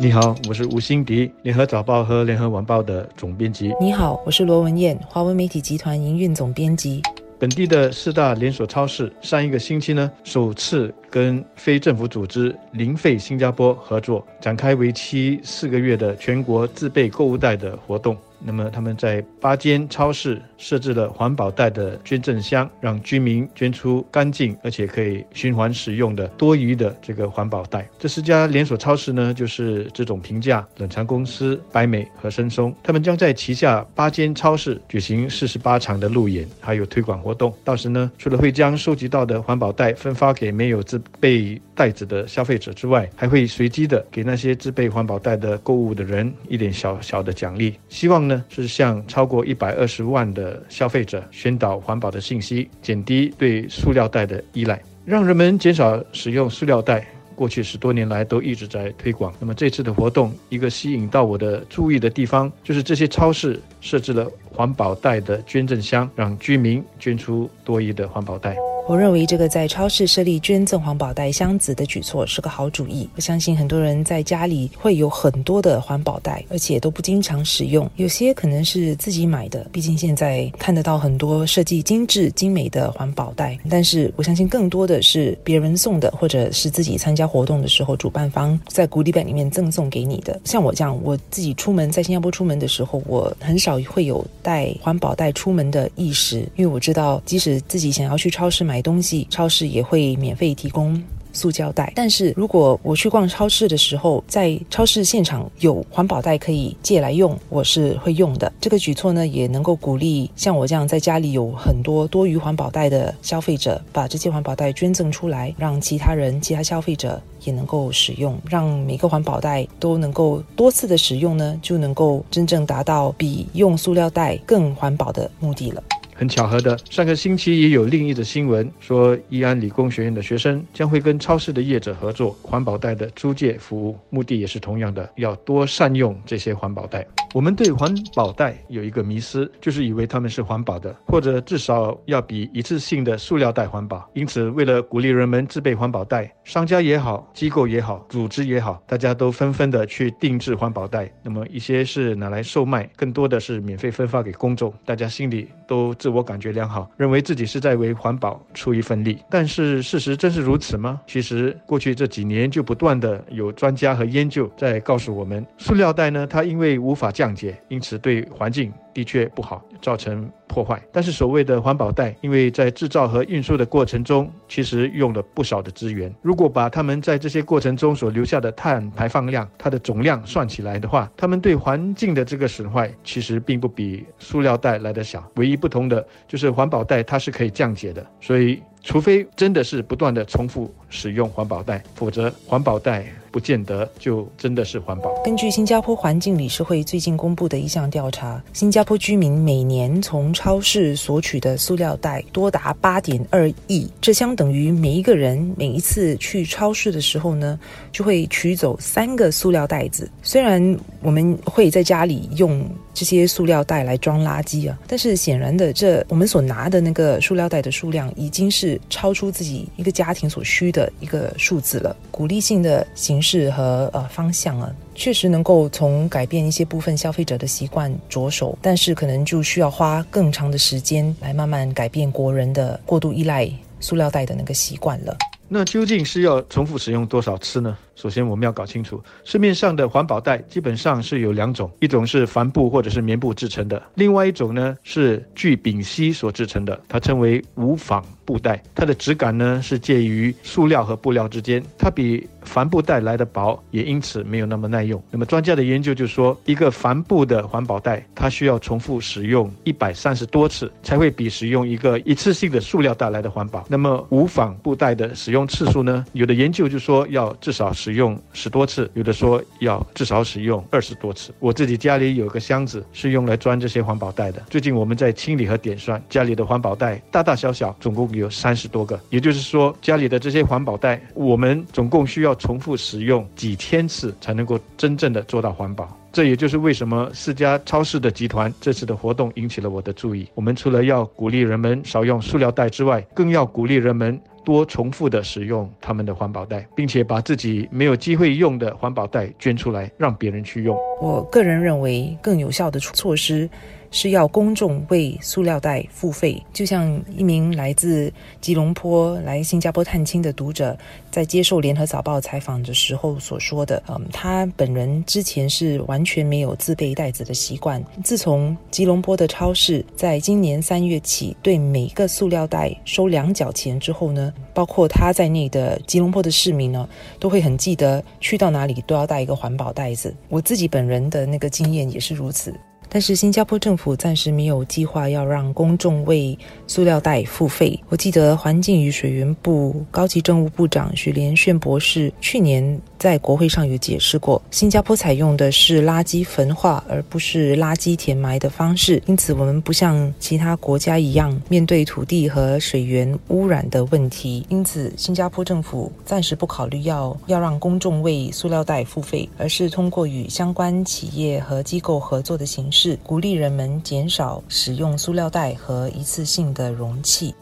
你好，我是吴欣迪，联合早报和联合晚报的总编辑。你好，我是罗文燕，华文媒体集团营运总编辑。本地的四大连锁超市上一个星期呢，首次跟非政府组织零费新加坡合作，展开为期四个月的全国自备购物袋的活动。那么他们在八间超市设置了环保袋的捐赠箱，让居民捐出干净而且可以循环使用的多余的这个环保袋。这四家连锁超市呢，就是这种评价冷藏公司、百美和深松。他们将在旗下八间超市举行四十八场的路演，还有推广活动。到时呢，除了会将收集到的环保袋分发给没有自备袋子的消费者之外，还会随机的给那些自备环保袋的购物的人一点小小的奖励。希望呢。是向超过一百二十万的消费者宣导环保的信息，减低对塑料袋的依赖，让人们减少使用塑料袋。过去十多年来都一直在推广。那么这次的活动，一个吸引到我的注意的地方，就是这些超市设置了环保袋的捐赠箱，让居民捐出多余的环保袋。我认为这个在超市设立捐赠环保袋箱子的举措是个好主意。我相信很多人在家里会有很多的环保袋，而且都不经常使用。有些可能是自己买的，毕竟现在看得到很多设计精致精美的环保袋。但是我相信更多的是别人送的，或者是自己参加活动的时候，主办方在鼓励袋里面赠送给你的。像我这样，我自己出门在新加坡出门的时候，我很少会有带环保袋出门的意识，因为我知道，即使自己想要去超市买。买东西，超市也会免费提供塑胶袋。但是如果我去逛超市的时候，在超市现场有环保袋可以借来用，我是会用的。这个举措呢，也能够鼓励像我这样在家里有很多多余环保袋的消费者，把这些环保袋捐赠出来，让其他人、其他消费者也能够使用，让每个环保袋都能够多次的使用呢，就能够真正达到比用塑料袋更环保的目的了。很巧合的，上个星期也有另一则新闻说，义安理工学院的学生将会跟超市的业者合作环保袋的租借服务，目的也是同样的，要多善用这些环保袋。我们对环保袋有一个迷思，就是以为他们是环保的，或者至少要比一次性的塑料袋环保。因此，为了鼓励人们自备环保袋，商家也好，机构也好，组织也好，大家都纷纷的去定制环保袋。那么一些是拿来售卖，更多的是免费分发给公众。大家心里都自我感觉良好，认为自己是在为环保出一份力。但是事实真是如此吗？其实过去这几年就不断的有专家和研究在告诉我们，塑料袋呢，它因为无法降解，因此对环境的确不好，造成破坏。但是所谓的环保袋，因为在制造和运输的过程中，其实用了不少的资源。如果把他们在这些过程中所留下的碳排放量，它的总量算起来的话，它们对环境的这个损坏，其实并不比塑料袋来得小。唯一不同的就是环保袋它是可以降解的，所以。除非真的是不断的重复使用环保袋，否则环保袋不见得就真的是环保。根据新加坡环境理事会最近公布的一项调查，新加坡居民每年从超市索取的塑料袋多达八点二亿，这相等于每一个人每一次去超市的时候呢，就会取走三个塑料袋子。虽然我们会在家里用这些塑料袋来装垃圾啊，但是显然的，这我们所拿的那个塑料袋的数量已经是。超出自己一个家庭所需的一个数字了。鼓励性的形式和呃方向啊，确实能够从改变一些部分消费者的习惯着手，但是可能就需要花更长的时间来慢慢改变国人的过度依赖塑料袋的那个习惯了。那究竟是要重复使用多少次呢？首先，我们要搞清楚，市面上的环保袋基本上是有两种，一种是帆布或者是棉布制成的，另外一种呢是聚丙烯所制成的，它称为无纺布袋。它的质感呢是介于塑料和布料之间，它比帆布袋来的薄，也因此没有那么耐用。那么专家的研究就说，一个帆布的环保袋，它需要重复使用一百三十多次，才会比使用一个一次性的塑料袋来的环保。那么无纺布袋的使用次数呢？有的研究就说要至少。使用十多次，有的说要至少使用二十多次。我自己家里有个箱子是用来装这些环保袋的。最近我们在清理和点算家里的环保袋，大大小小总共有三十多个。也就是说，家里的这些环保袋，我们总共需要重复使用几千次才能够真正的做到环保。这也就是为什么四家超市的集团这次的活动引起了我的注意。我们除了要鼓励人们少用塑料袋之外，更要鼓励人们多重复的使用他们的环保袋，并且把自己没有机会用的环保袋捐出来，让别人去用。我个人认为更有效的措施。是要公众为塑料袋付费，就像一名来自吉隆坡来新加坡探亲的读者在接受联合早报采访的时候所说的。嗯，他本人之前是完全没有自备袋子的习惯。自从吉隆坡的超市在今年三月起对每个塑料袋收两角钱之后呢，包括他在内的吉隆坡的市民呢，都会很记得去到哪里都要带一个环保袋子。我自己本人的那个经验也是如此。但是新加坡政府暂时没有计划要让公众为塑料袋付费。我记得环境与水源部高级政务部长许连炫博士去年在国会上有解释过，新加坡采用的是垃圾焚化而不是垃圾填埋的方式，因此我们不像其他国家一样面对土地和水源污染的问题。因此，新加坡政府暂时不考虑要要让公众为塑料袋付费，而是通过与相关企业和机构合作的形式。鼓励人们减少使用塑料袋和一次性的容器。